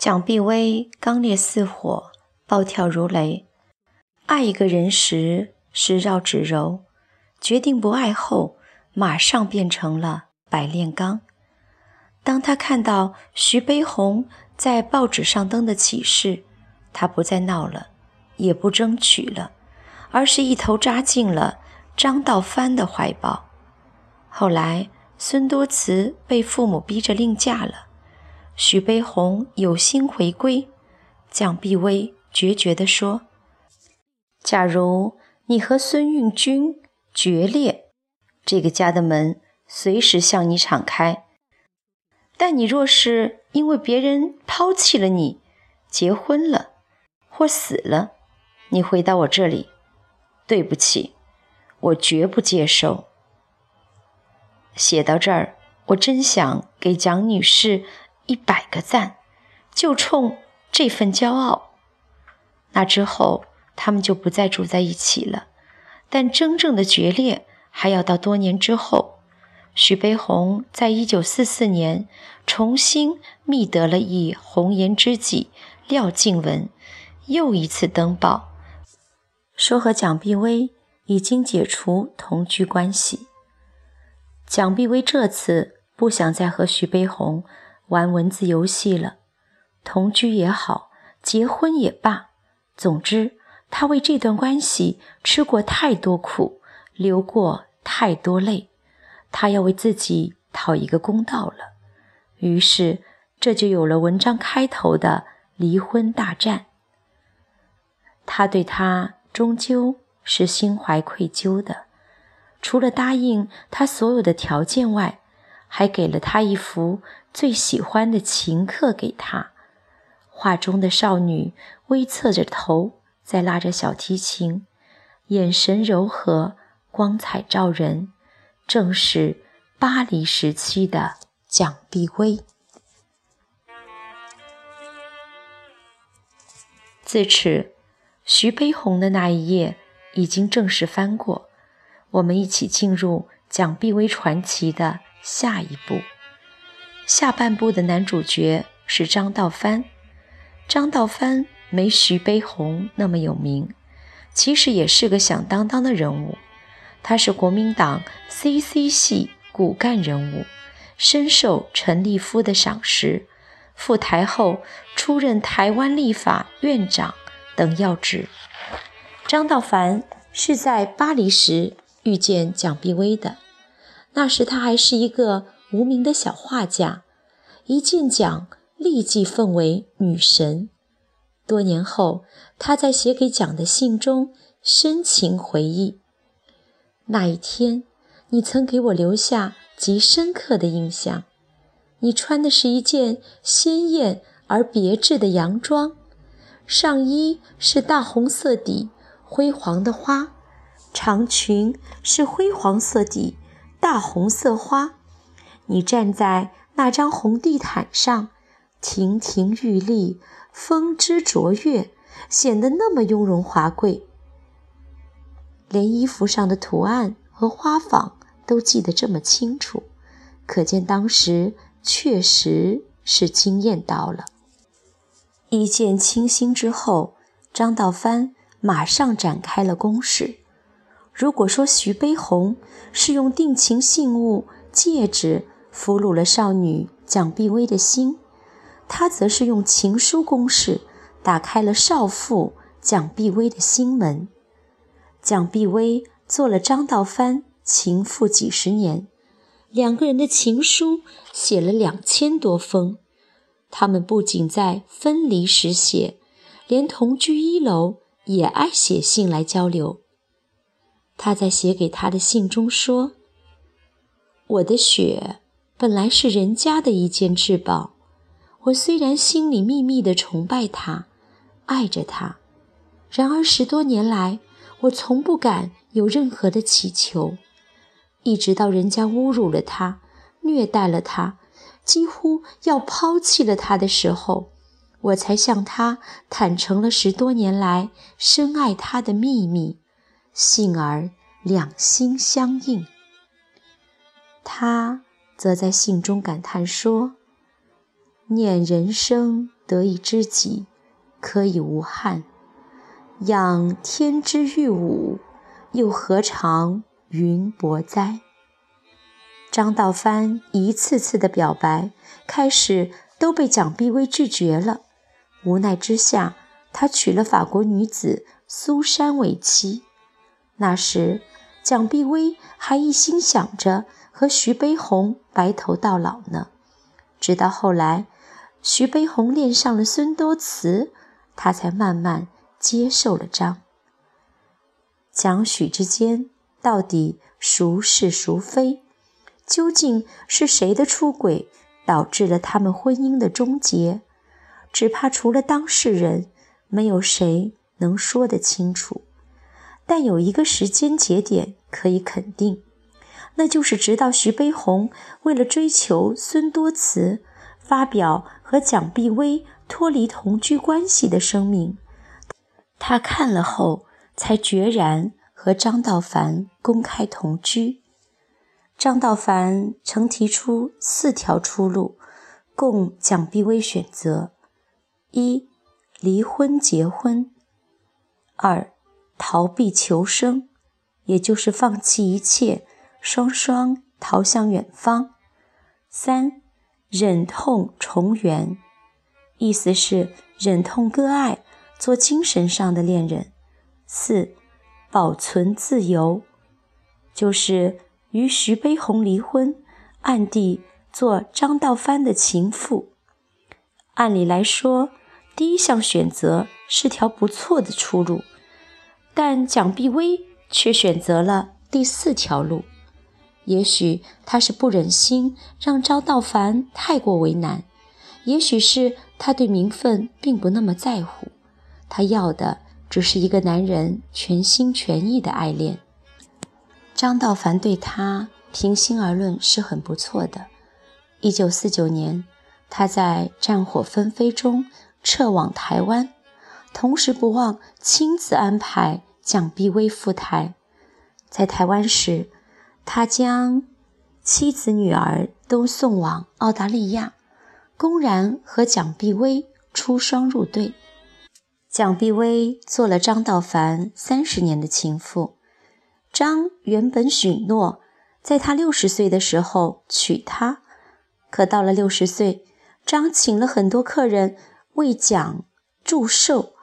蒋碧薇刚烈似火暴跳如雷。爱一个人时是绕指柔。决定不爱后，马上变成了百炼钢。当他看到徐悲鸿在报纸上登的启事，他不再闹了，也不争取了，而是一头扎进了张道藩的怀抱。后来，孙多慈被父母逼着另嫁了，徐悲鸿有心回归，蒋碧薇决绝地说：“假如你和孙运军决裂，这个家的门随时向你敞开。但你若是因为别人抛弃了你，结婚了。”或死了，你回到我这里，对不起，我绝不接受。写到这儿，我真想给蒋女士一百个赞，就冲这份骄傲。那之后，他们就不再住在一起了。但真正的决裂还要到多年之后。徐悲鸿在一九四四年重新觅得了一红颜知己廖静文。又一次登报，说和蒋碧薇已经解除同居关系。蒋碧薇这次不想再和徐悲鸿玩文字游戏了，同居也好，结婚也罢，总之，她为这段关系吃过太多苦，流过太多泪，她要为自己讨一个公道了。于是，这就有了文章开头的离婚大战。他对他终究是心怀愧疚的，除了答应他所有的条件外，还给了他一幅最喜欢的琴课给他。画中的少女微侧着头在拉着小提琴，眼神柔和，光彩照人，正是巴黎时期的蒋碧薇。自此。徐悲鸿的那一页已经正式翻过，我们一起进入蒋碧薇传奇的下一步。下半部的男主角是张道藩。张道藩没徐悲鸿那么有名，其实也是个响当当的人物。他是国民党 CC 系骨干人物，深受陈立夫的赏识，赴台后出任台湾立法院长。等要职。张道凡是在巴黎时遇见蒋碧薇的，那时他还是一个无名的小画家，一见蒋立即奉为女神。多年后，他在写给蒋的信中深情回忆：“那一天，你曾给我留下极深刻的印象。你穿的是一件鲜艳而别致的洋装。”上衣是大红色底，灰黄的花；长裙是灰黄色底，大红色花。你站在那张红地毯上，亭亭玉立，风姿卓越，显得那么雍容华贵。连衣服上的图案和花纺都记得这么清楚，可见当时确实是惊艳到了。一见倾心之后，张道藩马上展开了攻势。如果说徐悲鸿是用定情信物戒指俘虏了少女蒋碧薇的心，他则是用情书攻势打开了少妇蒋碧薇的心门。蒋碧薇做了张道藩情妇几十年，两个人的情书写了两千多封。他们不仅在分离时写，连同居一楼也爱写信来交流。他在写给他的信中说：“我的血本来是人家的一件至宝，我虽然心里秘密的崇拜他，爱着他，然而十多年来，我从不敢有任何的祈求，一直到人家侮辱了他，虐待了他。”几乎要抛弃了他的时候，我才向他坦诚了十多年来深爱他的秘密，幸而两心相印。他则在信中感叹说：“念人生得一知己，可以无憾。仰天之玉武，又何尝云薄哉？张道藩一次次的表白，开始都被蒋碧薇拒绝了。无奈之下，他娶了法国女子苏珊为妻。那时，蒋碧薇还一心想着和徐悲鸿白头到老呢。直到后来，徐悲鸿恋上了孙多慈，他才慢慢接受了张。蒋许之间到底孰是孰非？究竟是谁的出轨导致了他们婚姻的终结？只怕除了当事人，没有谁能说得清楚。但有一个时间节点可以肯定，那就是直到徐悲鸿为了追求孙多慈，发表和蒋碧薇脱离同居关系的声明，他看了后才决然和张道凡公开同居。张道凡曾提出四条出路，供蒋碧薇选择：一、离婚结婚；二、逃避求生，也就是放弃一切，双双逃向远方；三、忍痛重圆，意思是忍痛割爱，做精神上的恋人；四、保存自由，就是。与徐悲鸿离婚，暗地做张道藩的情妇。按理来说，第一项选择是条不错的出路，但蒋碧薇却选择了第四条路。也许他是不忍心让张道凡太过为难，也许是他对名分并不那么在乎，他要的只是一个男人全心全意的爱恋。张道凡对他，平心而论是很不错的。一九四九年，他在战火纷飞中撤往台湾，同时不忘亲自安排蒋碧薇赴台。在台湾时，他将妻子女儿都送往澳大利亚，公然和蒋碧薇出双入对。蒋碧薇做了张道凡三十年的情妇。张原本许诺，在他六十岁的时候娶她，可到了六十岁，张请了很多客人为蒋祝寿。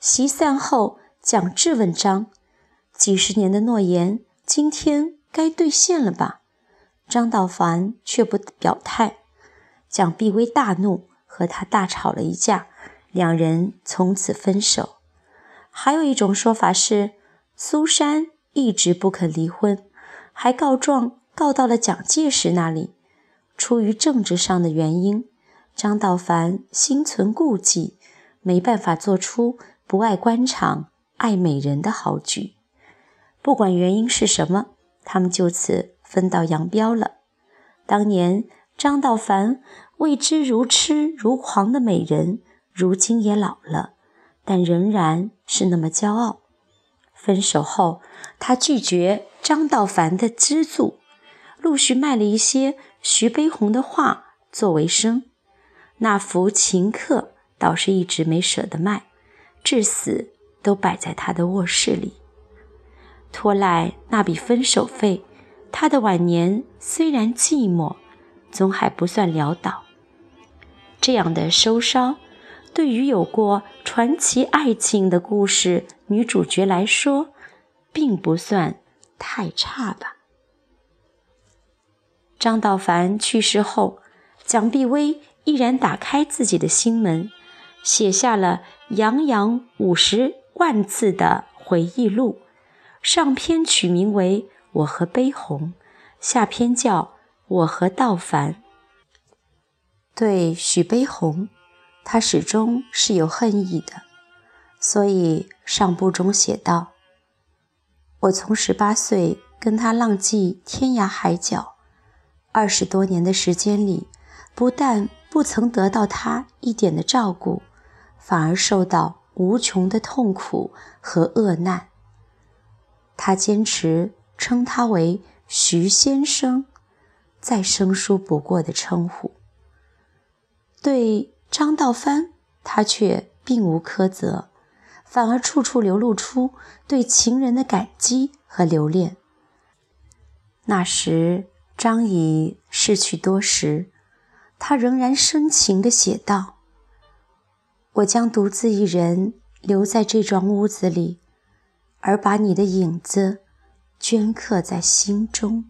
席散后，蒋质问张：“几十年的诺言，今天该兑现了吧？”张道凡却不表态。蒋碧薇大怒，和他大吵了一架，两人从此分手。还有一种说法是，苏珊。一直不肯离婚，还告状告到了蒋介石那里。出于政治上的原因，张道凡心存顾忌，没办法做出不爱官场、爱美人的好举。不管原因是什么，他们就此分道扬镳了。当年张道凡为之如痴如狂的美人，如今也老了，但仍然是那么骄傲。分手后，他拒绝张道凡的资助，陆续卖了一些徐悲鸿的画作为生。那幅《情客》倒是一直没舍得卖，至死都摆在他的卧室里。托赖那笔分手费，他的晚年虽然寂寞，总还不算潦倒。这样的收梢。对于有过传奇爱情的故事女主角来说，并不算太差吧。张道凡去世后，蒋碧薇毅然打开自己的心门，写下了洋洋五十万字的回忆录，上篇取名为《我和悲鸿》，下篇叫《我和道凡》。对许悲鸿。他始终是有恨意的，所以上部中写道：“我从十八岁跟他浪迹天涯海角，二十多年的时间里，不但不曾得到他一点的照顾，反而受到无穷的痛苦和恶难。他坚持称他为徐先生，再生疏不过的称呼。对。”张道藩他却并无苛责，反而处处流露出对情人的感激和留恋。那时张已逝去多时，他仍然深情地写道：“我将独自一人留在这幢屋子里，而把你的影子镌刻在心中。”